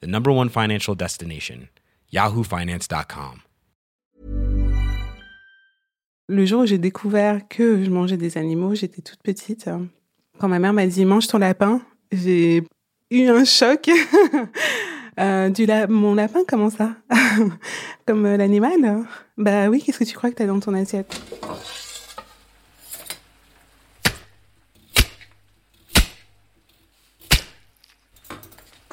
the number one financial destination, yahoofinance.com. Le jour où j'ai découvert que je mangeais des animaux, j'étais toute petite. Quand ma mère m'a dit mange ton lapin, j'ai eu un choc. euh, du la mon lapin, comment ça? Comme euh, l'animal Bah oui, qu'est-ce que tu crois que t'as dans ton assiette?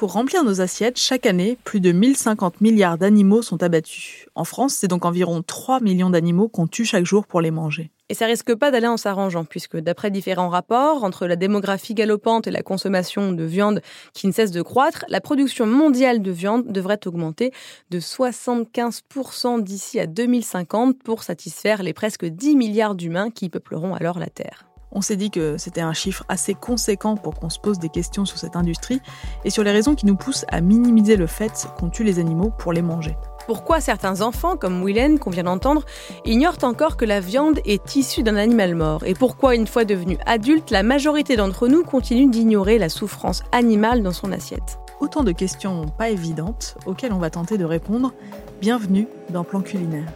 Pour remplir nos assiettes, chaque année, plus de 1050 milliards d'animaux sont abattus. En France, c'est donc environ 3 millions d'animaux qu'on tue chaque jour pour les manger. Et ça risque pas d'aller en s'arrangeant, puisque d'après différents rapports, entre la démographie galopante et la consommation de viande qui ne cesse de croître, la production mondiale de viande devrait augmenter de 75% d'ici à 2050 pour satisfaire les presque 10 milliards d'humains qui peupleront alors la Terre. On s'est dit que c'était un chiffre assez conséquent pour qu'on se pose des questions sur cette industrie et sur les raisons qui nous poussent à minimiser le fait qu'on tue les animaux pour les manger. Pourquoi certains enfants, comme Willen qu'on vient d'entendre, ignorent encore que la viande est issue d'un animal mort Et pourquoi, une fois devenus adultes, la majorité d'entre nous continue d'ignorer la souffrance animale dans son assiette? Autant de questions pas évidentes auxquelles on va tenter de répondre. Bienvenue dans Plan Culinaire.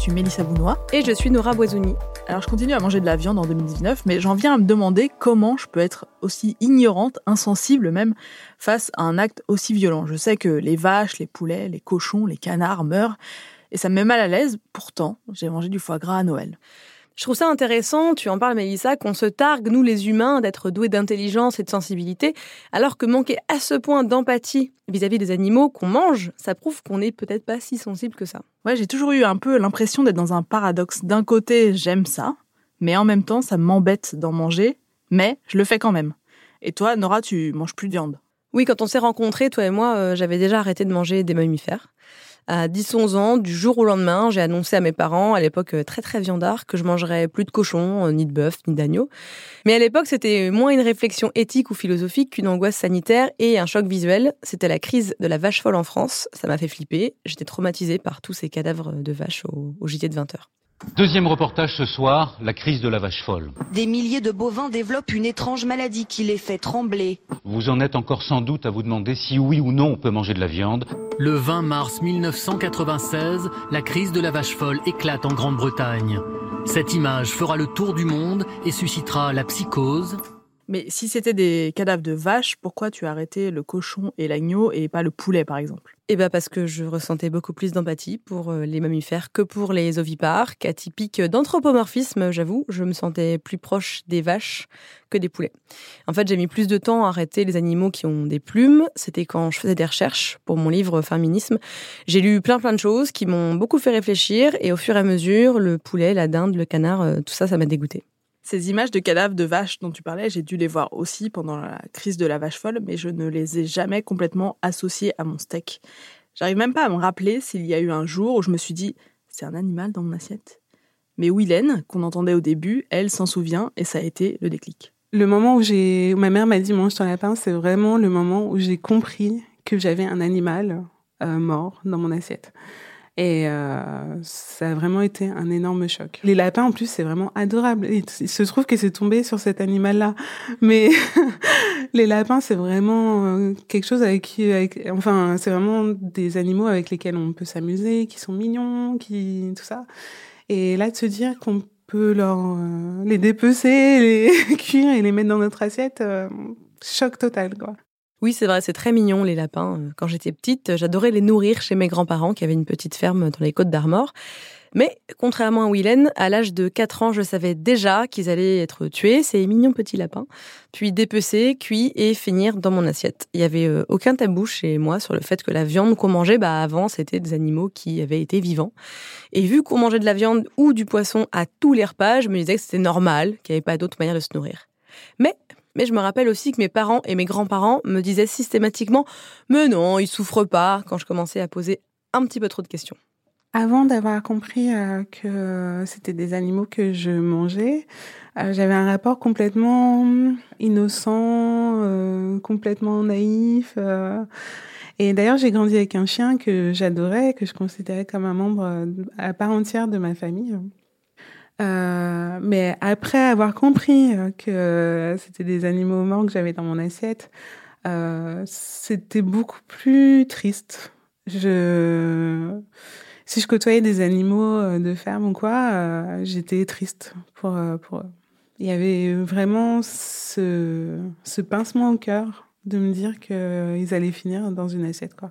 Suis Mélissa Bounois. Et je suis Nora Boisouni. Alors je continue à manger de la viande en 2019, mais j'en viens à me demander comment je peux être aussi ignorante, insensible même, face à un acte aussi violent. Je sais que les vaches, les poulets, les cochons, les canards meurent, et ça me met mal à l'aise, pourtant j'ai mangé du foie gras à Noël. Je trouve ça intéressant, tu en parles Mélissa, qu'on se targue, nous les humains, d'être doués d'intelligence et de sensibilité, alors que manquer à ce point d'empathie vis-à-vis des animaux qu'on mange, ça prouve qu'on n'est peut-être pas si sensible que ça. Ouais, j'ai toujours eu un peu l'impression d'être dans un paradoxe. D'un côté, j'aime ça, mais en même temps, ça m'embête d'en manger, mais je le fais quand même. Et toi, Nora, tu manges plus de viande Oui, quand on s'est rencontrés, toi et moi, euh, j'avais déjà arrêté de manger des mammifères à 10-11 ans, du jour au lendemain, j'ai annoncé à mes parents, à l'époque euh, très très viandard, que je mangerais plus de cochon, euh, ni de bœuf, ni d'agneau. Mais à l'époque, c'était moins une réflexion éthique ou philosophique qu'une angoisse sanitaire et un choc visuel. C'était la crise de la vache folle en France. Ça m'a fait flipper. J'étais traumatisée par tous ces cadavres de vaches au, au JT de 20 heures. Deuxième reportage ce soir, la crise de la vache folle. Des milliers de bovins développent une étrange maladie qui les fait trembler. Vous en êtes encore sans doute à vous demander si oui ou non on peut manger de la viande. Le 20 mars 1996, la crise de la vache folle éclate en Grande-Bretagne. Cette image fera le tour du monde et suscitera la psychose. Mais si c'était des cadavres de vaches, pourquoi tu as arrêté le cochon et l'agneau et pas le poulet par exemple? Eh bien parce que je ressentais beaucoup plus d'empathie pour euh, les mammifères que pour les ovipares, cas typique d'anthropomorphisme, j'avoue, je me sentais plus proche des vaches que des poulets. En fait, j'ai mis plus de temps à arrêter les animaux qui ont des plumes, c'était quand je faisais des recherches pour mon livre Féminisme. J'ai lu plein plein de choses qui m'ont beaucoup fait réfléchir et au fur et à mesure, le poulet, la dinde, le canard, euh, tout ça, ça m'a dégoûté. Ces images de cadavres de vaches dont tu parlais, j'ai dû les voir aussi pendant la crise de la vache folle, mais je ne les ai jamais complètement associées à mon steak. J'arrive même pas à me rappeler s'il y a eu un jour où je me suis dit c'est un animal dans mon assiette. Mais Willen, qu'on entendait au début, elle s'en souvient et ça a été le déclic. Le moment où j'ai, ma mère m'a dit mange ton lapin, c'est vraiment le moment où j'ai compris que j'avais un animal euh, mort dans mon assiette. Et euh, ça a vraiment été un énorme choc. Les lapins, en plus, c'est vraiment adorable. il se trouve que c'est tombé sur cet animal-là. Mais les lapins, c'est vraiment euh, quelque chose avec qui, avec, enfin, c'est vraiment des animaux avec lesquels on peut s'amuser, qui sont mignons, qui, tout ça. Et là, de se dire qu'on peut leur, euh, les dépecer, les cuire et les mettre dans notre assiette, choc total, quoi. Oui, c'est vrai, c'est très mignon les lapins. Quand j'étais petite, j'adorais les nourrir chez mes grands-parents qui avaient une petite ferme dans les Côtes d'Armor. Mais contrairement à Willen, à l'âge de 4 ans, je savais déjà qu'ils allaient être tués, ces mignons petits lapins, puis dépecés, cuits et finir dans mon assiette. Il y avait euh, aucun tabou chez moi sur le fait que la viande qu'on mangeait, bah avant, c'était des animaux qui avaient été vivants. Et vu qu'on mangeait de la viande ou du poisson à tous les repas, je me disais que c'était normal, qu'il n'y avait pas d'autre manière de se nourrir. Mais mais je me rappelle aussi que mes parents et mes grands-parents me disaient systématiquement Mais non, ils souffrent pas quand je commençais à poser un petit peu trop de questions. Avant d'avoir compris euh, que c'était des animaux que je mangeais, euh, j'avais un rapport complètement innocent, euh, complètement naïf. et d'ailleurs, j'ai grandi avec un chien que j'adorais, que je considérais comme un membre à part entière de ma famille. Mais après avoir compris que c'était des animaux morts que j'avais dans mon assiette, c'était beaucoup plus triste. Je si je côtoyais des animaux euh, de ferme ou quoi, euh, j'étais triste pour, euh, pour eux. Il y avait vraiment ce, ce pincement au cœur de me dire qu'ils allaient finir dans une assiette, quoi.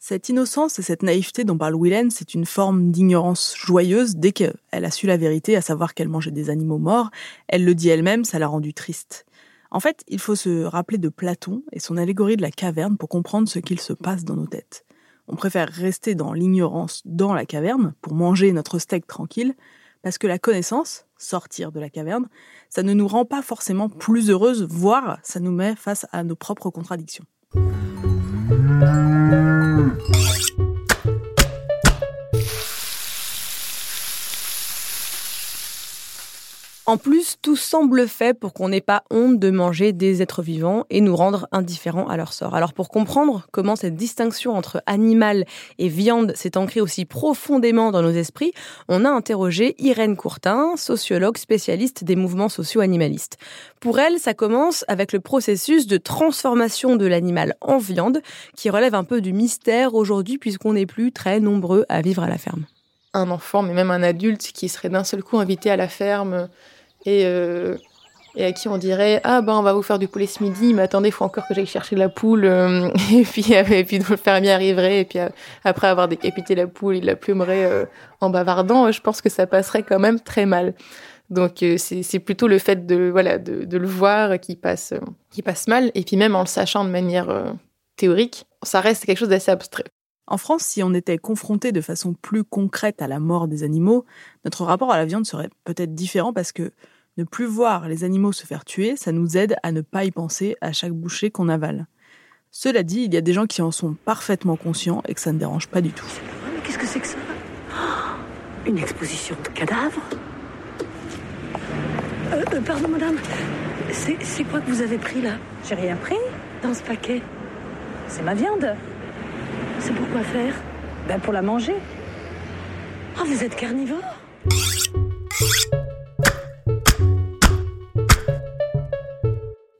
Cette innocence et cette naïveté dont parle Willen, c'est une forme d'ignorance joyeuse dès qu'elle a su la vérité, à savoir qu'elle mangeait des animaux morts. Elle le dit elle-même, ça l'a rendue triste. En fait, il faut se rappeler de Platon et son allégorie de la caverne pour comprendre ce qu'il se passe dans nos têtes. On préfère rester dans l'ignorance dans la caverne pour manger notre steak tranquille, parce que la connaissance, sortir de la caverne, ça ne nous rend pas forcément plus heureuses, voire ça nous met face à nos propres contradictions. Thank you. En plus, tout semble fait pour qu'on n'ait pas honte de manger des êtres vivants et nous rendre indifférents à leur sort. Alors pour comprendre comment cette distinction entre animal et viande s'est ancrée aussi profondément dans nos esprits, on a interrogé Irène Courtin, sociologue spécialiste des mouvements sociaux animalistes. Pour elle, ça commence avec le processus de transformation de l'animal en viande qui relève un peu du mystère aujourd'hui puisqu'on n'est plus très nombreux à vivre à la ferme. Un enfant, mais même un adulte qui serait d'un seul coup invité à la ferme et, euh, et à qui on dirait ah ben on va vous faire du poulet ce midi mais attendez il faut encore que j'aille chercher la poule euh, et puis euh, et puis le fermier arriverait et puis après avoir décapité la poule il la plumerait en bavardant. Je pense que ça passerait quand même très mal. Donc c'est plutôt le fait de voilà de le voir qui passe qui passe mal. Et puis même en le sachant de manière théorique ça reste quelque chose d'assez abstrait. En France, si on était confronté de façon plus concrète à la mort des animaux, notre rapport à la viande serait peut-être différent parce que ne plus voir les animaux se faire tuer, ça nous aide à ne pas y penser à chaque bouchée qu'on avale. Cela dit, il y a des gens qui en sont parfaitement conscients et que ça ne dérange pas du tout. Mais qu'est-ce que c'est que ça? Oh, Une exposition de cadavres? Euh, euh, Pardon, madame. C'est quoi que vous avez pris là? J'ai rien pris dans ce paquet. C'est ma viande. C'est pour quoi faire? Ben pour la manger. Ah, vous êtes carnivore?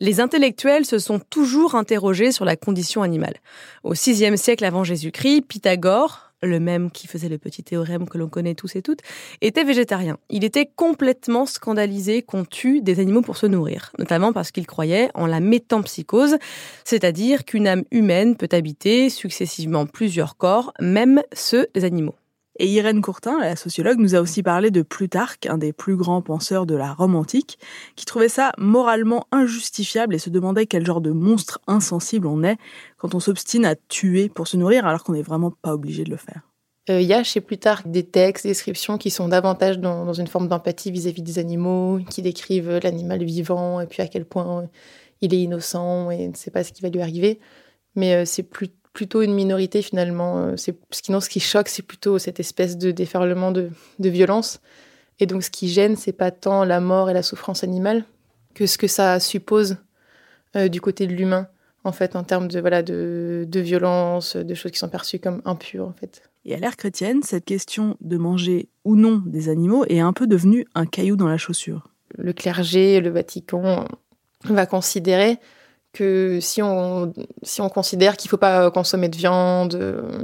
Les intellectuels se sont toujours interrogés sur la condition animale. Au VIe siècle avant Jésus-Christ, Pythagore, le même qui faisait le petit théorème que l'on connaît tous et toutes, était végétarien. Il était complètement scandalisé qu'on tue des animaux pour se nourrir, notamment parce qu'il croyait en la métampsychose, c'est-à-dire qu'une âme humaine peut habiter successivement plusieurs corps, même ceux des animaux. Et Irène Courtin, la sociologue, nous a aussi parlé de Plutarque, un des plus grands penseurs de la Rome antique, qui trouvait ça moralement injustifiable et se demandait quel genre de monstre insensible on est quand on s'obstine à tuer pour se nourrir alors qu'on n'est vraiment pas obligé de le faire. Euh, il y a chez Plutarque des textes, des descriptions qui sont davantage dans, une forme d'empathie vis-à-vis des animaux, qui décrivent l'animal vivant et puis à quel point il est innocent et ne sait pas ce qui va lui arriver. Mais euh, c'est plus plutôt une minorité finalement. Euh, c'est sinon ce qui choque, c'est plutôt cette espèce de déferlement de, violence. Et donc ce qui gêne, c'est pas tant la mort et la souffrance animale que ce que ça suppose euh, du côté de l'humain, en fait, en termes de voilà de, de violence, de choses qui sont perçues comme impures, en fait. Et à l'ère chrétienne, cette question de manger ou non des animaux est un peu devenue un caillou dans la chaussure. Le clergé, le Vatican va considérer que si on, si on considère qu'il ne faut pas consommer de viande, euh,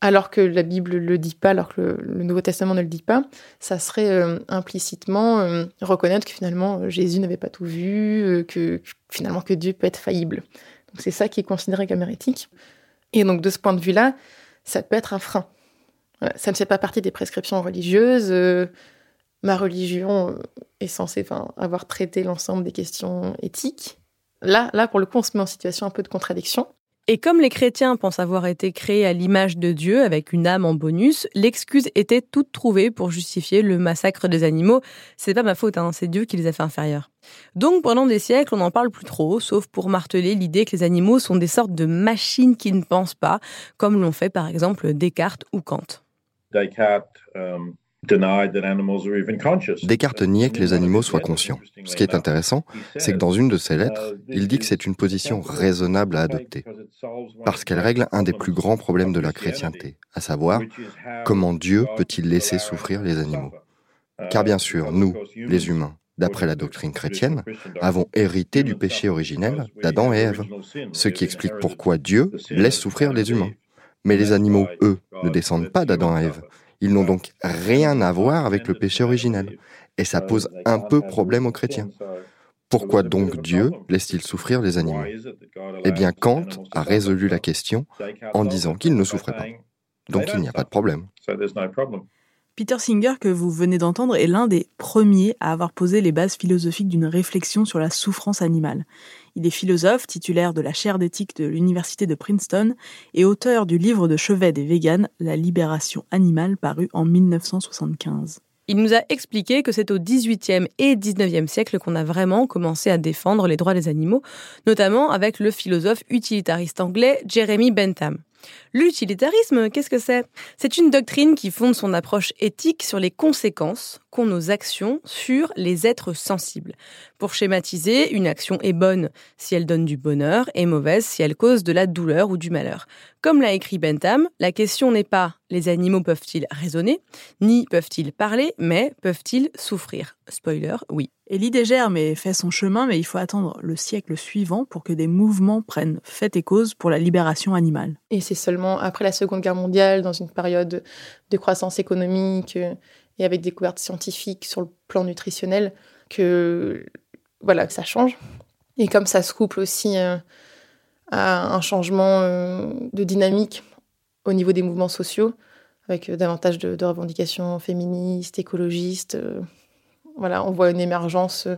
alors que la Bible ne le dit pas, alors que le, Nouveau Testament ne le dit pas, ça serait euh, implicitement euh, reconnaître que finalement Jésus n'avait pas tout vu, que, finalement que Dieu peut être faillible. Donc c'est ça qui est considéré comme hérétique. Et donc de ce point de vue-là, ça peut être un frein. ça ne fait pas partie des prescriptions religieuses. Ma religion est censée avoir traité l'ensemble des questions éthiques. Là, là, pour le coup, on se met en situation un peu de contradiction. Et comme les chrétiens pensent avoir été créés à l'image de Dieu avec une âme en bonus, l'excuse était toute trouvée pour justifier le massacre des animaux. C'est pas ma faute, hein, c'est Dieu qui les a fait inférieurs. Donc pendant des siècles, on n'en parle plus trop, sauf pour marteler l'idée que les animaux sont des sortes de machines qui ne pensent pas, comme l'ont fait par exemple Descartes ou Kant. Descartes um, Descartes niait que les animaux soient conscients. Ce qui est intéressant, c'est que dans une de ses lettres, il dit que c'est une position raisonnable à adopter, parce qu'elle règle un des plus grands problèmes de la chrétienté, à savoir comment Dieu peut-il laisser souffrir les animaux. Car bien sûr, nous, les humains, d'après la doctrine chrétienne, avons hérité du péché originel d'Adam et Ève, ce qui explique pourquoi Dieu laisse souffrir les humains. Mais les animaux, eux, ne descendent pas d'Adam et Ève. Ils n'ont donc rien à voir avec le péché originel. Et ça pose un peu problème aux chrétiens. Pourquoi donc Dieu laisse-t-il souffrir les animaux? Eh bien, Kant a résolu la question en disant qu'il ne souffrait pas. Donc il n'y a pas de problème. Peter Singer, que vous venez d'entendre, est l'un des premiers à avoir posé les bases philosophiques d'une réflexion sur la souffrance animale. Il est philosophe, titulaire de la chaire d'éthique de l'université de Princeton et auteur du livre de chevet des véganes, La libération animale, paru en 1975. Il nous a expliqué que c'est au XVIIIe et XIXe siècle qu'on a vraiment commencé à défendre les droits des animaux, notamment avec le philosophe utilitariste anglais Jeremy Bentham. L'utilitarisme, qu'est-ce que c'est? C'est une doctrine qui fonde son approche éthique sur les conséquences qu'ont nos actions sur les êtres sensibles. Pour schématiser, une action est bonne si elle donne du bonheur et mauvaise si elle cause de la douleur ou du malheur. Comme l'a écrit Bentham, la question n'est pas les animaux peuvent-ils raisonner, ni peuvent-ils parler, mais peuvent-ils souffrir Spoiler, oui. Et l'idée germe et fait son chemin, mais il faut attendre le siècle suivant pour que des mouvements prennent fait et cause pour la libération animale. Et c'est seulement après la Seconde Guerre mondiale, dans une période de croissance économique euh, et avec des découvertes scientifiques sur le plan nutritionnel, que voilà ça change. Et comme ça se couple aussi euh, à un changement euh, de dynamique au niveau des mouvements sociaux, avec davantage de, revendications féministes, écologistes. Voilà, on voit une émergence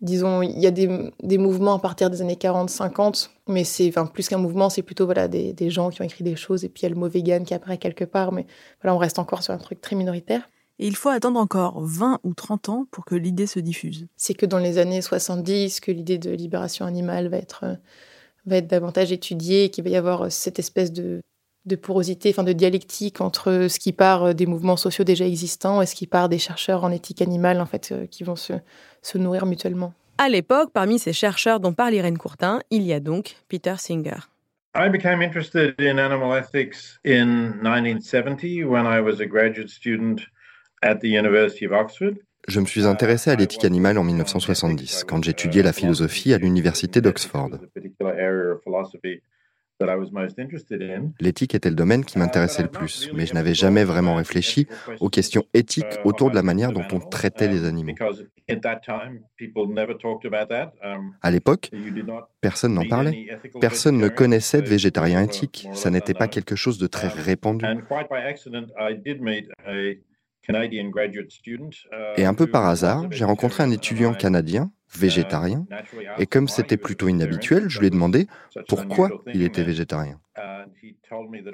disons, il y a des, mouvements à partir des années 40-50, mais c'est enfin, plus qu'un mouvement, c'est plutôt voilà, des, gens qui ont écrit des choses, et puis il y a le mot vegan qui apparaît quelque part, mais voilà, on reste encore sur un truc très minoritaire. Et il faut attendre encore 20 ou 30 ans pour que l'idée se diffuse. C'est que dans les années 70 que l'idée de libération animale va être, va être davantage étudiée, qu'il va y avoir cette espèce de, de porosité, enfin de dialectique entre ce qui part des mouvements sociaux déjà existants et ce qui part des chercheurs en éthique animale, en fait, euh, qui vont se, se nourrir mutuellement. À l'époque, parmi ces chercheurs dont parle Irène Courtin, il y a donc Peter Singer. I became interested in animal ethics in 1970 when I was a graduate student at the University of Oxford. Je me suis intéressé à l'éthique animale en 1970, quand j'étudiais la philosophie à l'université d'Oxford. L'éthique était le domaine qui m'intéressait le plus, mais je n'avais jamais vraiment réfléchi aux questions éthiques autour de la manière dont on traitait les animaux. À l'époque, personne n'en parlait. Personne ne connaissait de végétarien éthique. Ça n'était pas quelque chose de très répandu. Et un peu par hasard, j'ai rencontré un étudiant canadien végétarien. Et comme c'était plutôt inhabituel, je lui ai demandé pourquoi il était végétarien.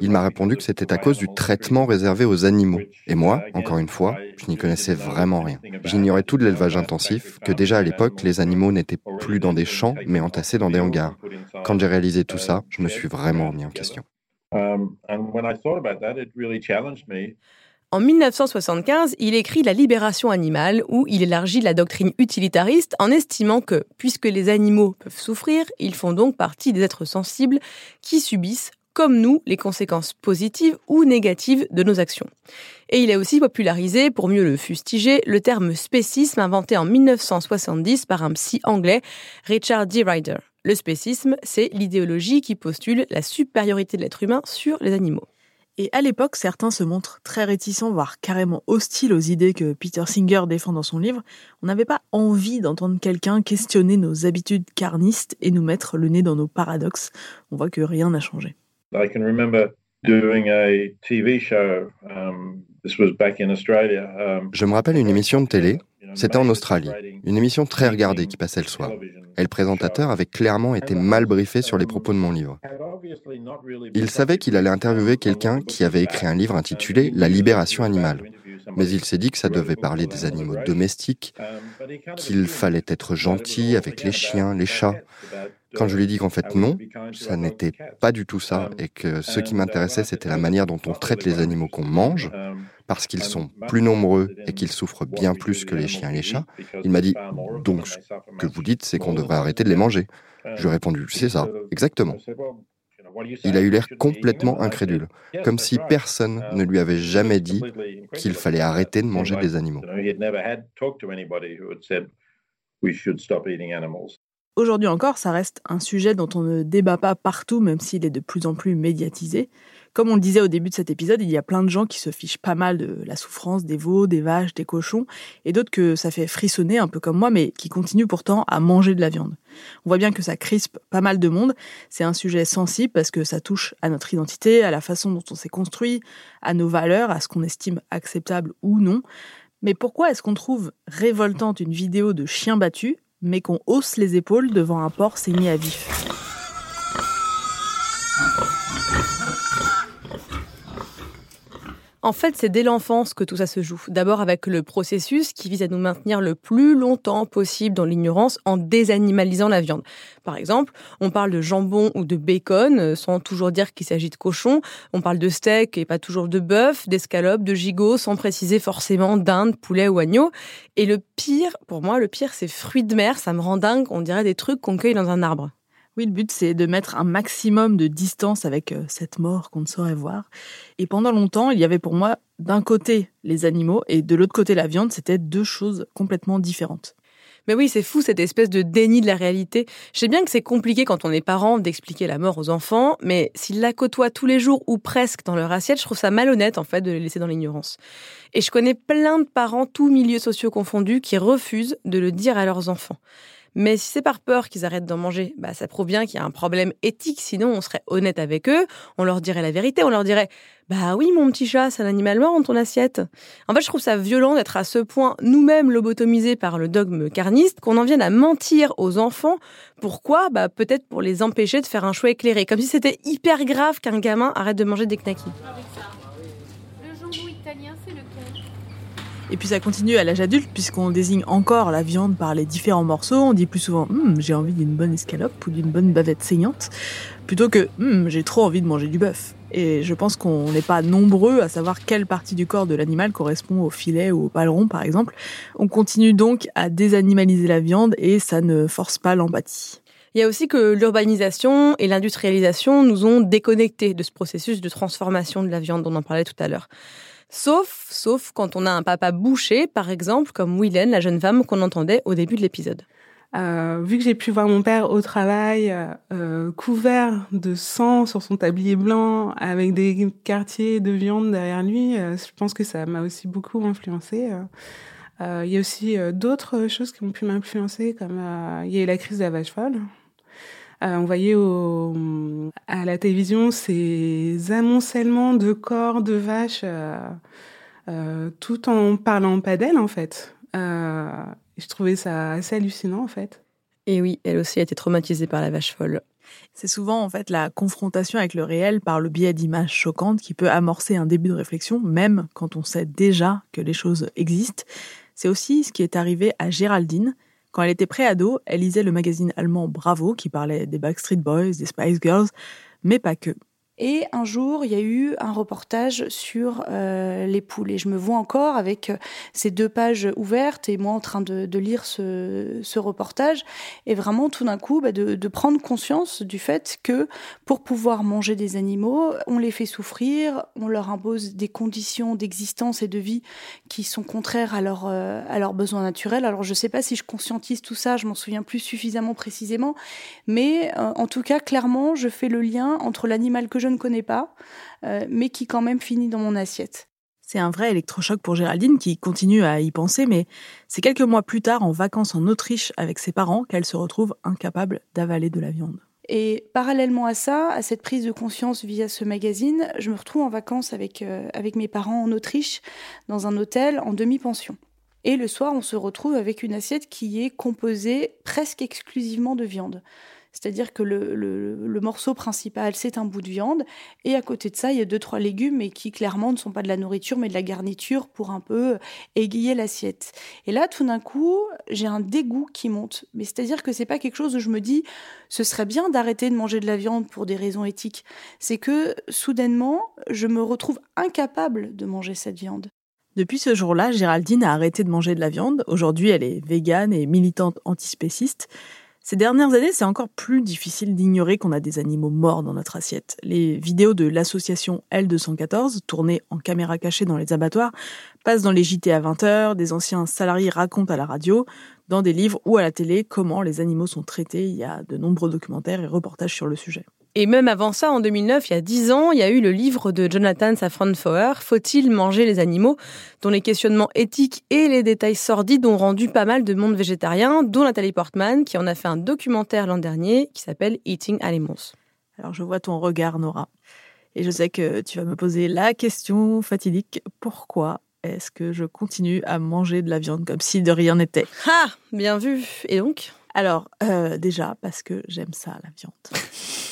Il m'a répondu que c'était à cause du traitement réservé aux animaux. Et moi, encore une fois, je n'y connaissais vraiment rien. J'ignorais tout de l'élevage intensif, que déjà à l'époque, les animaux n'étaient plus dans des champs, mais entassés dans des hangars. Quand j'ai réalisé tout ça, je me suis vraiment remis en question. En 1975, il écrit La libération animale, où il élargit la doctrine utilitariste en estimant que, puisque les animaux peuvent souffrir, ils font donc partie des êtres sensibles qui subissent, comme nous, les conséquences positives ou négatives de nos actions. Et il a aussi popularisé, pour mieux le fustiger, le terme spécisme inventé en 1970 par un psy anglais, Richard D. Ryder. Le spécisme, c'est l'idéologie qui postule la supériorité de l'être humain sur les animaux. Et à l'époque, certains se montrent très réticents, voire carrément hostiles aux idées que Peter Singer défend dans son livre. On n'avait pas envie d'entendre quelqu'un questionner nos habitudes carnistes et nous mettre le nez dans nos paradoxes. On voit que rien n'a changé. Je me rappelle une émission de télé, c'était en Australie, une émission très regardée qui passait le soir. Et le présentateur avait clairement été mal briefé sur les propos de mon livre. Il savait qu'il allait interviewer quelqu'un qui avait écrit un livre intitulé La libération animale. Mais il s'est dit que ça devait parler des animaux domestiques, qu'il fallait être gentil avec les chiens, les chats. Quand je lui ai dit qu'en fait non, ça n'était pas du tout ça, et que ce qui m'intéressait, c'était la manière dont on traite les animaux qu'on mange, parce qu'ils sont plus nombreux et qu'ils souffrent bien plus que les chiens et les chats, il m'a dit, donc ce que vous dites, c'est qu'on devrait arrêter de les manger. Je lui ai répondu, c'est ça, exactement. Il a eu l'air complètement incrédule, comme si personne ne lui avait jamais dit qu'il fallait arrêter de manger des animaux. Aujourd'hui encore, ça reste un sujet dont on ne débat pas partout, même s'il est de plus en plus médiatisé. Comme on le disait au début de cet épisode, il y a plein de gens qui se fichent pas mal de la souffrance des veaux, des vaches, des cochons, et d'autres que ça fait frissonner, un peu comme moi, mais qui continuent pourtant à manger de la viande. On voit bien que ça crispe pas mal de monde. C'est un sujet sensible parce que ça touche à notre identité, à la façon dont on s'est construit, à nos valeurs, à ce qu'on estime acceptable ou non. Mais pourquoi est-ce qu'on trouve révoltante une vidéo de chien battu, mais qu'on hausse les épaules devant un porc saigné à vif En fait, c'est dès l'enfance que tout ça se joue. D'abord avec le processus qui vise à nous maintenir le plus longtemps possible dans l'ignorance en désanimalisant la viande. Par exemple, on parle de jambon ou de bacon euh, sans toujours dire qu'il s'agit de cochon. On parle de steak et pas toujours de bœuf, d'escalope, de gigot sans préciser forcément dinde, poulet ou agneau. Et le pire, pour moi, le pire, c'est fruits de mer. Ça me rend dingue. On dirait des trucs qu'on cueille dans un arbre. Oui, le but, c'est de mettre un maximum de distance avec euh, cette mort qu'on ne saurait voir. Et pendant longtemps, il y avait pour moi d'un côté les animaux et de l'autre côté la viande. C'était deux choses complètement différentes. Mais oui, c'est fou cette espèce de déni de la réalité. Je sais bien que c'est compliqué quand on est parent d'expliquer la mort aux enfants, mais s'ils la côtoient tous les jours ou presque dans leur assiette, je trouve ça malhonnête en fait de les laisser dans l'ignorance. Et je connais plein de parents, tous milieux sociaux confondus, qui refusent de le dire à leurs enfants. Mais si c'est par peur qu'ils arrêtent d'en manger, bah, ça prouve bien qu'il y a un problème éthique. Sinon, on serait honnête avec eux, on leur dirait la vérité, on leur dirait Bah oui, mon petit chat, c'est un animal mort dans ton assiette. En fait, je trouve ça violent d'être à ce point nous-mêmes lobotomisés par le dogme carniste qu'on en vienne à mentir aux enfants. Pourquoi? Bah peut-être pour les empêcher de faire un choix éclairé. Comme si c'était hyper grave qu'un gamin arrête de manger des knackis. Et puis ça continue à l'âge adulte puisqu'on désigne encore la viande par les différents morceaux. On dit plus souvent hm, j'ai envie d'une bonne escalope ou d'une bonne bavette saignante plutôt que hm, j'ai trop envie de manger du bœuf. Et je pense qu'on n'est pas nombreux à savoir quelle partie du corps de l'animal correspond au filet ou au paleron par exemple. On continue donc à désanimaliser la viande et ça ne force pas l'empathie. Il y a aussi que l'urbanisation et l'industrialisation nous ont déconnectés de ce processus de transformation de la viande dont on en parlait tout à l'heure. Sauf, sauf quand on a un papa bouché, par exemple, comme Willen, la jeune femme qu'on entendait au début de l'épisode. Euh, vu que j'ai pu voir mon père au travail, euh, couvert de sang sur son tablier blanc, avec des quartiers de viande derrière lui, euh, je pense que ça m'a aussi beaucoup influencé. Il y a aussi d'autres choses qui ont pu m'influencer, comme il y a eu la crise de la vache folle. Euh, on voyait au, à la télévision ces amoncellements de corps de vaches, euh, euh, tout en parlant pas d'elle en fait. je trouvais ça assez hallucinant en fait. Et oui, elle aussi a été traumatisée par la vache folle. C'est souvent en fait la confrontation avec le réel par le biais d'images choquantes qui peut amorcer un début de réflexion, même quand on sait déjà que les choses existent. C'est aussi ce qui est arrivé à Géraldine, quand elle était préado, elle lisait le magazine allemand Bravo qui parlait des Backstreet Boys, des Spice Girls, mais pas que. Et un jour, il y a eu un reportage sur euh, les poules. Et je me vois encore avec euh, ces deux pages ouvertes et moi en train de, lire ce, reportage. Et vraiment, tout d'un coup, bah, de, prendre conscience du fait que pour pouvoir manger des animaux, on les fait souffrir, on leur impose des conditions d'existence et de vie qui sont contraires à, euh, leurs besoins naturels. Alors, je ne sais pas si je conscientise tout ça, je m'en souviens plus suffisamment précisément. Mais en tout cas, clairement, je fais le lien entre l'animal que je ne connais pas, euh, mais qui quand même finit dans mon assiette. C'est un vrai électrochoc pour Géraldine qui continue à y penser, mais c'est quelques mois plus tard, en vacances en Autriche avec ses parents, qu'elle se retrouve incapable d'avaler de la viande. Et parallèlement à ça, à cette prise de conscience via ce magazine, je me retrouve en vacances avec, euh, avec mes parents en Autriche, dans un hôtel en demi-pension. Et le soir, on se retrouve avec une assiette qui est composée presque exclusivement de viande. C'est-à-dire que le, morceau principal, c'est un bout de viande. Et à côté de ça, il y a deux, trois légumes, mais qui clairement ne sont pas de la nourriture, mais de la garniture pour un peu égayer l'assiette. Et là, tout d'un coup, j'ai un dégoût qui monte. Mais c'est-à-dire que c'est pas quelque chose où je me dis, ce serait bien d'arrêter de manger de la viande pour des raisons éthiques. C'est que, soudainement, je me retrouve incapable de manger cette viande. Depuis ce jour-là, Géraldine a arrêté de manger de la viande. Aujourd'hui, elle est végane et militante antispéciste. Ces dernières années, c'est encore plus difficile d'ignorer qu'on a des animaux morts dans notre assiette. Les vidéos de l'association L214, tournées en caméra cachée dans les abattoirs, passent dans les JT à 20h, des anciens salariés racontent à la radio, dans des livres ou à la télé comment les animaux sont traités. Il y a de nombreux documentaires et reportages sur le sujet. Et même avant ça, en 2009, il y a dix ans, il y a eu le livre de Jonathan Safran Foer, Faut-il manger les animaux? Dont les questionnements éthiques et les détails sordides ont rendu pas mal de monde végétarien, dont Nathalie Portman, qui en a fait un documentaire l'an dernier qui s'appelle Eating Animals. Alors je vois ton regard, Nora. Et je sais que tu vas me poser la question fatidique, pourquoi est-ce que je continue à manger de la viande comme si de rien n'était? Ah, bien vu. Et donc? Alors, euh, déjà, parce que j'aime ça, la viande.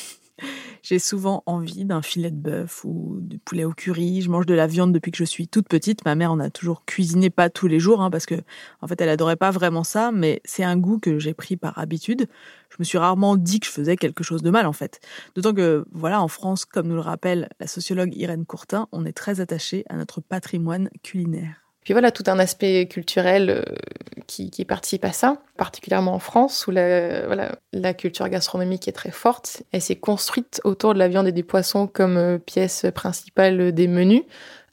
J'ai souvent envie d'un filet de bœuf ou de poulet au curry. Je mange de la viande depuis que je suis toute petite. Ma mère en a toujours cuisiné pas tous les jours hein, parce que en fait elle adorait pas vraiment ça, mais c'est un goût que j'ai pris par habitude. Je me suis rarement dit que je faisais quelque chose de mal en fait. D'autant que voilà, en France, comme nous le rappelle la sociologue Irène Courtin, on est très attaché à notre patrimoine culinaire. Puis voilà, tout un aspect culturel euh, qui, participe à ça, particulièrement en France, où la, culture gastronomique est très forte. Elle s'est construite autour de la viande et des poissons comme euh, pièce principale des menus,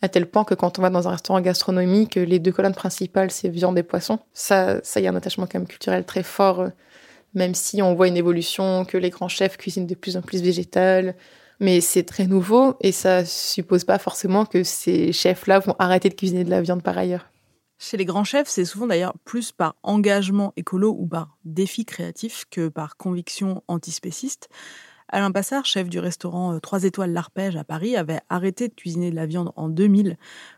à tel point que quand on va dans un restaurant gastronomique, les deux colonnes principales, c'est viande et poisson. Ça, ça y a un attachement culturel très fort, euh, même si on voit une évolution, que les grands chefs cuisinent de plus en plus végétal, mais c'est très nouveau et ça suppose pas forcément que ces chefs-là vont arrêter de cuisiner de la viande par ailleurs. Chez les grands chefs, c'est souvent d'ailleurs plus par engagement écolo ou par défi créatif que par conviction antispéciste. Alain Passard, chef du restaurant 3 euh, étoiles L'Arpège à Paris, avait arrêté de cuisiner de la viande en 2000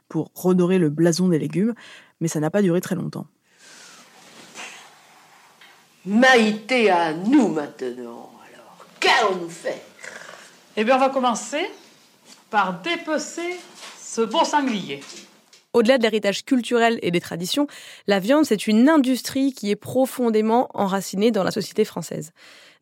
pour redorer le blason des légumes, mais ça n'a pas duré très longtemps. Maïté à nous maintenant, alors qu'allons-nous faire? Eh bien, on va commencer par dépecer ce beau sanglier. Au-delà de l'héritage culturel et des traditions, la viande, c'est une industrie qui est profondément enracinée dans la société française.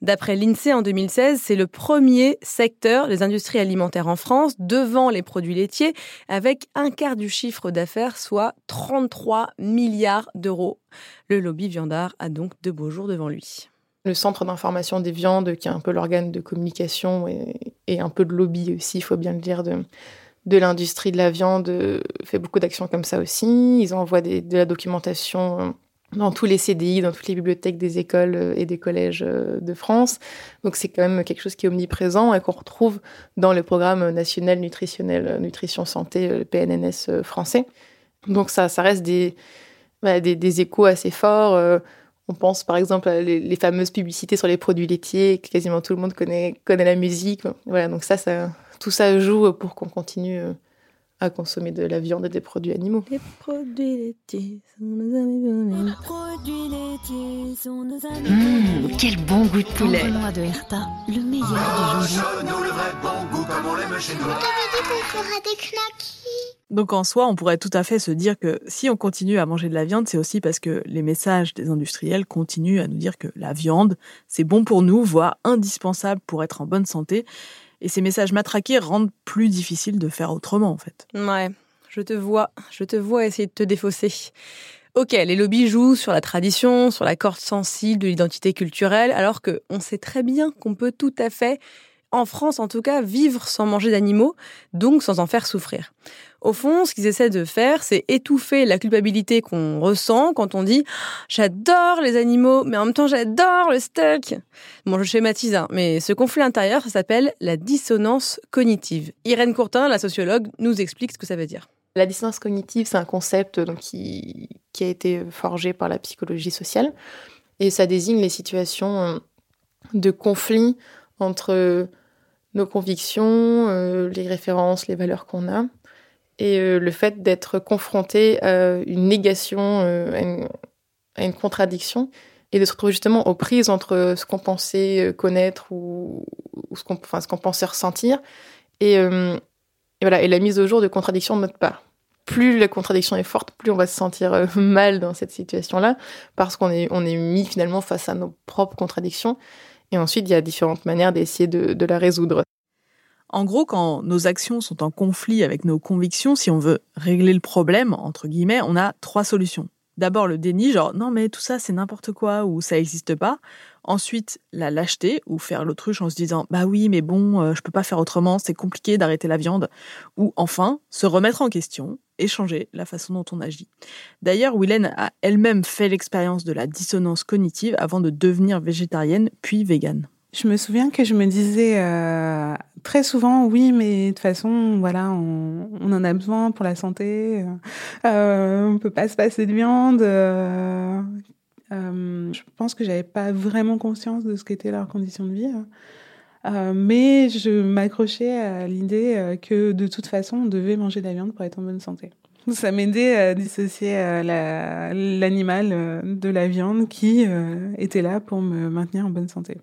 D'après l'INSEE en 2016, c'est le premier secteur des industries alimentaires en France, devant les produits laitiers, avec un quart du chiffre d'affaires, soit 33 milliards d'euros. Le lobby viandard a donc de beaux jours devant lui le centre d'information des viandes, qui est un peu l'organe de communication et, un peu de lobby aussi, il faut bien le dire, de, de l'industrie de la viande, euh, fait beaucoup d'actions comme ça aussi. Ils envoient de la documentation euh, dans tous les CDI, dans toutes les bibliothèques des écoles euh, et des collèges de France. Donc c'est quand même quelque chose qui est omniprésent et qu'on retrouve dans le programme national nutritionnel nutrition santé, le PNNS français. Donc ça, ça reste des, bah, des, échos assez forts. On pense par exemple à les, fameuses publicités sur les produits laitiers, que quasiment tout le monde connaît, connaît la musique. Voilà, donc ça, ça tout ça joue pour qu'on continue euh, à consommer de la viande et des produits animaux. Les produits laitiers sont nos amis Les produits laitiers sont nos amis mmh, quel bon goût de poulet. de Herta, le meilleur du jambon. nous le vrai bon goût comme on l'aime chez nous. On dit qu'on fera des knackis? Donc en soi, on pourrait tout à fait se dire que si on continue à manger de la viande, c'est aussi parce que les messages des industriels continuent à nous dire que la viande, c'est bon pour nous, voire indispensable pour être en bonne santé. Et ces messages matraqués rendent plus difficile de faire autrement, en fait. Ouais, je te vois, je te vois essayer de te défausser. Ok, les lobbies jouent sur la tradition, sur la corde sensible de l'identité culturelle, alors qu'on sait très bien qu'on peut tout à fait en France en tout cas, vivre sans manger d'animaux, donc sans en faire souffrir. Au fond, ce qu'ils essaient de faire, c'est étouffer la culpabilité qu'on ressent quand on dit j'adore les animaux, mais en même temps j'adore le steak. Bon, je schématise, hein, mais ce conflit intérieur, ça s'appelle la dissonance cognitive. Irène Courtin, la sociologue, nous explique ce que ça veut dire. La dissonance cognitive, c'est un concept donc, qui, qui a été forgé par la psychologie sociale et ça désigne les situations de conflit entre nos convictions, les références, les valeurs qu'on a, et le fait d'être confronté à une négation, à une, contradiction, et de se retrouver justement aux prises entre ce qu'on pensait connaître ou, ce qu'on enfin, pensait ressentir, et, voilà, et la mise au jour de contradictions de notre part plus la contradiction est forte, plus on va se sentir euh, mal dans cette situation-là, parce qu'on est, on est mis finalement face à nos propres contradictions. Et ensuite, il y a différentes manières d'essayer de, la résoudre. En gros, quand nos actions sont en conflit avec nos convictions, si on veut régler le problème, entre guillemets, on a trois solutions. D'abord le déni, genre non mais tout ça c'est n'importe quoi ou ça n'existe pas. Ensuite la lâcheté ou faire l'autruche en se disant bah oui mais bon euh, je peux pas faire autrement, c'est compliqué d'arrêter la viande. Ou enfin se remettre en question échanger la façon dont on agit. D'ailleurs, Willen a elle-même fait l'expérience de la dissonance cognitive avant de devenir végétarienne puis végane. Je me souviens que je me disais euh, très souvent, oui, mais de toute façon, voilà, on, en a besoin pour la santé. Euh, on peut pas se passer de viande. Euh, euh, je pense que j'avais pas vraiment conscience de ce qu'étaient leurs conditions de vie. Euh, mais je m'accrochais à l'idée euh, que de toute façon, on devait manger de la viande pour être en bonne santé. Ça m'aidait à dissocier euh, l'animal de la viande qui était là pour me maintenir en bonne santé.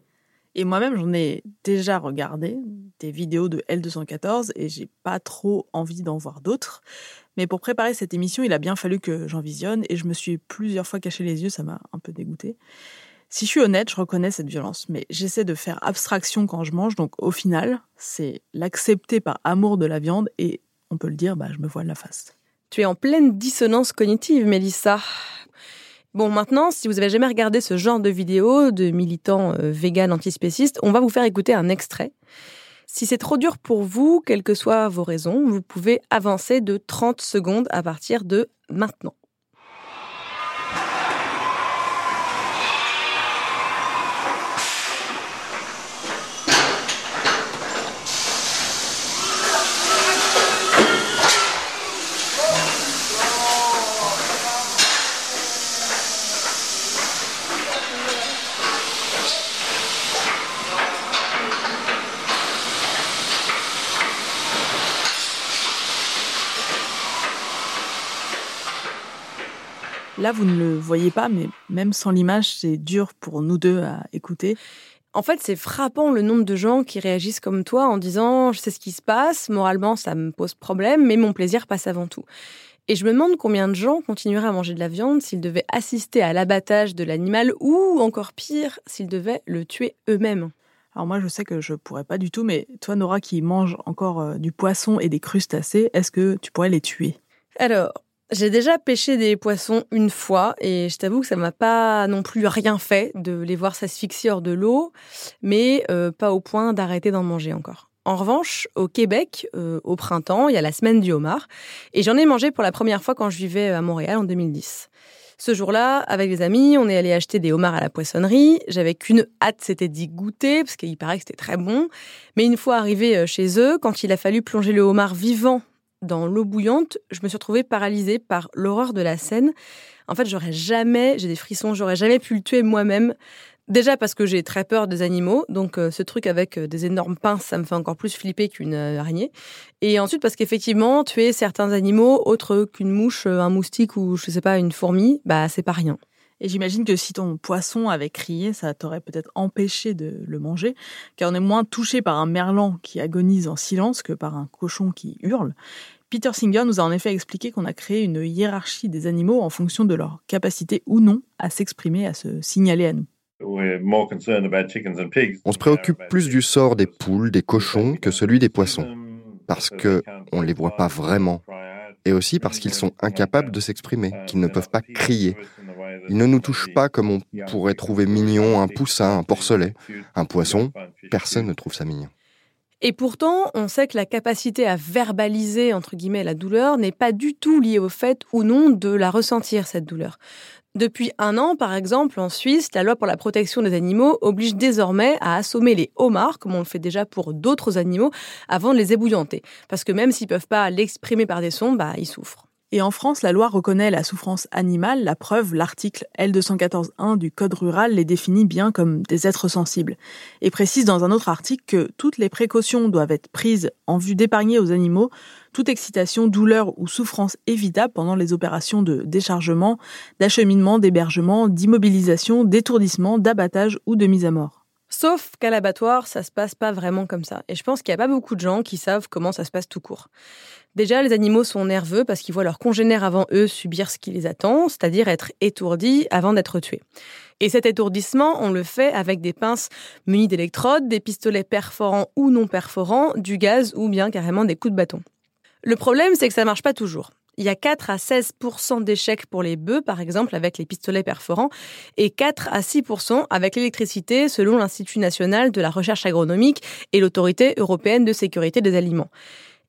Et moi-même, j'en ai déjà regardé des vidéos de L214 et j'ai pas trop envie d'en voir d'autres. Mais pour préparer cette émission, il a bien fallu que j'en visionne et je me suis plusieurs fois caché les yeux, ça m'a un peu dégoûté. Si je suis honnête, je reconnais cette violence, mais j'essaie de faire abstraction quand je mange, donc au final, c'est l'accepter par amour de la viande et on peut le dire, bah, je me voile la face. Tu es en pleine dissonance cognitive, Mélissa. Bon, maintenant, si vous avez jamais regardé ce genre de vidéo de militants euh, antispécistes, on va vous faire écouter un extrait. Si c'est trop dur pour vous, quelles que soient vos raisons, vous pouvez avancer de 30 secondes à partir de maintenant. Là, vous ne le voyez pas, mais même sans l'image, c'est dur pour nous deux à écouter. En fait, c'est frappant le nombre de gens qui réagissent comme toi en disant je sais ce qui se passe, moralement ça me pose problème, mais mon plaisir passe avant tout. Et je me demande combien de gens continueraient à manger de la viande s'ils devaient assister à l'abattage de l'animal ou encore pire, s'ils devaient le tuer eux-mêmes. Alors moi, je sais que je pourrais pas du tout, mais toi, Nora, qui mange encore euh, du poisson et des crustacés, est-ce que tu pourrais les tuer? Alors, j'ai déjà pêché des poissons une fois et je t'avoue que ça m'a pas non plus rien fait de les voir s'asphyxier hors de l'eau, mais euh, pas au point d'arrêter d'en manger encore. En revanche, au Québec, euh, au printemps, il y a la semaine du homard et j'en ai mangé pour la première fois quand je vivais à Montréal en 2010. Ce jour-là, avec des amis, on est allé acheter des homards à la poissonnerie. J'avais qu'une hâte, c'était d'y goûter, parce qu'il paraît que c'était très bon. Mais une fois arrivé euh, chez eux, quand il a fallu plonger le homard vivant dans l'eau bouillante, je me suis retrouvée paralysée par l'horreur de la scène. En fait, j'aurais jamais, j'ai des frissons, j'aurais jamais pu le tuer moi-même. Déjà parce que j'ai très peur des animaux, donc euh, ce truc avec euh, des énormes pinces, ça me fait encore plus flipper qu'une euh, araignée. Et ensuite parce qu'effectivement, tuer certains animaux autres qu'une mouche, un moustique ou je sais pas une fourmi, bah c'est pas rien. Et j'imagine que si ton poisson avait crié, ça t'aurait peut-être empêché de le manger, car on est moins touché par un merlan qui agonise en silence que par un cochon qui hurle. Peter Singer nous a en effet expliqué qu'on a créé une hiérarchie des animaux en fonction de leur capacité ou non à s'exprimer, à se signaler à nous. On se préoccupe plus du sort des poules, des cochons que celui des poissons, parce qu'on ne les voit pas vraiment, et aussi parce qu'ils sont incapables de s'exprimer, qu'ils ne peuvent pas crier. Ils ne nous touchent pas comme on pourrait trouver mignon un poussin, un porcelet. Un poisson, personne ne trouve ça mignon. Et pourtant, on sait que la capacité à verbaliser, entre guillemets, la douleur n'est pas du tout liée au fait ou non de la ressentir, cette douleur. Depuis un an, par exemple, en Suisse, la loi pour la protection des animaux oblige désormais à assommer les homards, comme on le fait déjà pour d'autres animaux, avant de les ébouillanter. Parce que même s'ils peuvent pas l'exprimer par des sons, bah, ils souffrent. Et en France, la loi reconnaît la souffrance animale. La preuve, l'article L214.1 du Code rural les définit bien comme des êtres sensibles. Et précise dans un autre article que toutes les précautions doivent être prises en vue d'épargner aux animaux toute excitation, douleur ou souffrance évitable pendant les opérations de déchargement, d'acheminement, d'hébergement, d'immobilisation, d'étourdissement, d'abattage ou de mise à mort. Sauf qu'à l'abattoir, ça se passe pas vraiment comme ça. Et je pense qu'il n'y a pas beaucoup de gens qui savent comment ça se passe tout court. Déjà, les animaux sont nerveux parce qu'ils voient leurs congénères avant eux subir ce qui les attend, c'est-à-dire être étourdis avant d'être tués. Et cet étourdissement, on le fait avec des pinces munies d'électrodes, des pistolets perforants ou non perforants, du gaz ou bien carrément des coups de bâton. Le problème, c'est que ça marche pas toujours. Il y a 4 à 16% d'échecs pour les bœufs, par exemple, avec les pistolets perforants, et 4 à 6% avec l'électricité, selon l'Institut national de la recherche agronomique et l'Autorité européenne de sécurité des aliments.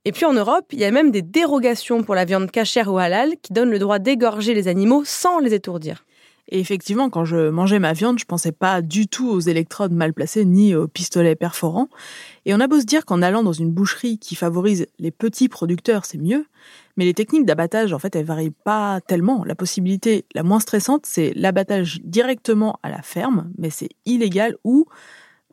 Et puis en Europe, il y a même des dérogations pour la viande cachère ou halal qui donnent le droit d'égorger les animaux sans les étourdir. Et effectivement, quand je mangeais ma viande, je pensais pas du tout aux électrodes mal placées ni aux pistolets perforants. Et on a beau se dire qu'en allant dans une boucherie qui favorise les petits producteurs, c'est mieux. Mais les techniques d'abattage, en fait, elles varient pas tellement. La possibilité la moins stressante, c'est l'abattage directement à la ferme, mais c'est illégal ou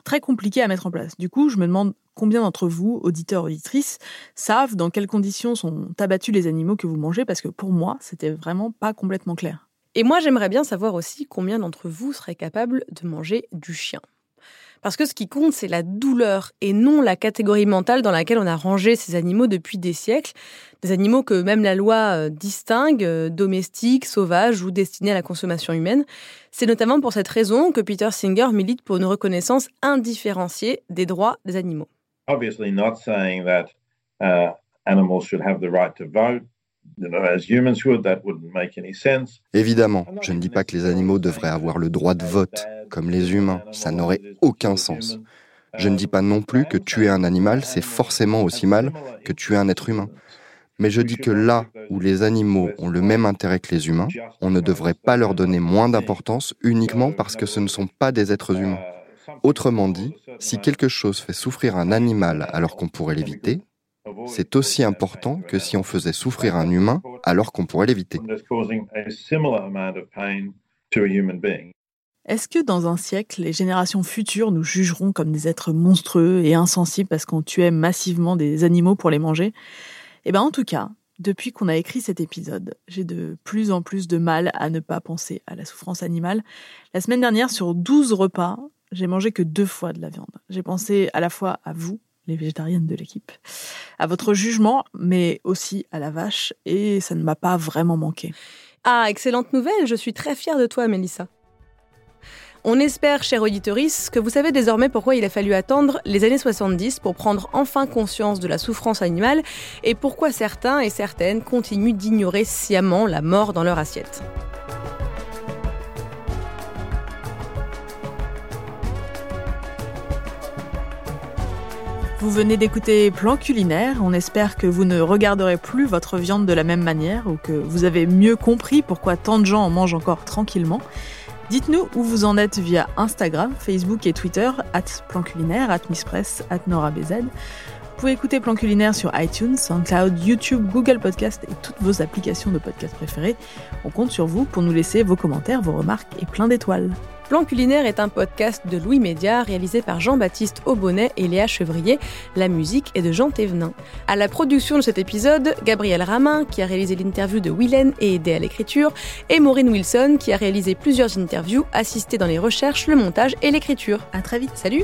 très compliqué à mettre en place. Du coup, je me demande combien d'entre vous, auditeurs, auditrices, savent dans quelles conditions sont abattus les animaux que vous mangez, parce que pour moi, c'était vraiment pas complètement clair. Et moi, j'aimerais bien savoir aussi combien d'entre vous seraient capables de manger du chien. Parce que ce qui compte, c'est la douleur et non la catégorie mentale dans laquelle on a rangé ces animaux depuis des siècles. Des animaux que même la loi euh, distingue, euh, domestiques, sauvages ou destinés à la consommation humaine. C'est notamment pour cette raison que Peter Singer milite pour une reconnaissance indifférenciée des droits des animaux. Obviously not saying that uh, animals should have the right to vote. Évidemment, je ne dis pas que les animaux devraient avoir le droit de vote, comme les humains, ça n'aurait aucun sens. Je ne dis pas non plus que tuer un animal, c'est forcément aussi mal que tuer un être humain. Mais je dis que là où les animaux ont le même intérêt que les humains, on ne devrait pas leur donner moins d'importance uniquement parce que ce ne sont pas des êtres humains. Autrement dit, si quelque chose fait souffrir un animal alors qu'on pourrait l'éviter, c'est aussi important que si on faisait souffrir un humain alors qu'on pourrait l'éviter. Est-ce que dans un siècle, les générations futures nous jugeront comme des êtres monstrueux et insensibles parce qu'on tuait massivement des animaux pour les manger? Eh bien en tout cas, depuis qu'on a écrit cet épisode, j'ai de plus en plus de mal à ne pas penser à la souffrance animale. La semaine dernière, sur 12 repas, j'ai mangé que deux fois de la viande. J'ai pensé à la fois à vous, les végétariennes de l'équipe, à votre jugement, mais aussi à la vache, et ça ne m'a pas vraiment manqué. Ah, excellente nouvelle, je suis très fière de toi, Mélissa. On espère, chère auditoris, que vous savez désormais pourquoi il a fallu attendre les années 70 pour prendre enfin conscience de la souffrance animale et pourquoi certains et certaines continuent d'ignorer sciemment la mort dans leur assiette. Vous venez d'écouter Plan culinaire. On espère que vous ne regarderez plus votre viande de la même manière ou que vous avez mieux compris pourquoi tant de gens en mangent encore tranquillement. Dites-nous où vous en êtes via Instagram, Facebook et Twitter, at Plan Culinaire, at Misspress, at NoraBZ. Vous pouvez écouter Plan Culinaire sur iTunes, SoundCloud, YouTube, Google Podcast et toutes vos applications de podcast préférées. On compte sur vous pour nous laisser vos commentaires, vos remarques et plein d'étoiles. Plan culinaire est un podcast de Louis Média réalisé par Jean-Baptiste Aubonnet et Léa Chevrier. La musique est de Jean Thévenin. À la production de cet épisode, Gabriel Ramin, qui a réalisé l'interview de Willen et aidé à l'écriture, et Maureen Wilson, qui a réalisé plusieurs interviews, assisté dans les recherches, le montage et l'écriture. À très vite, salut!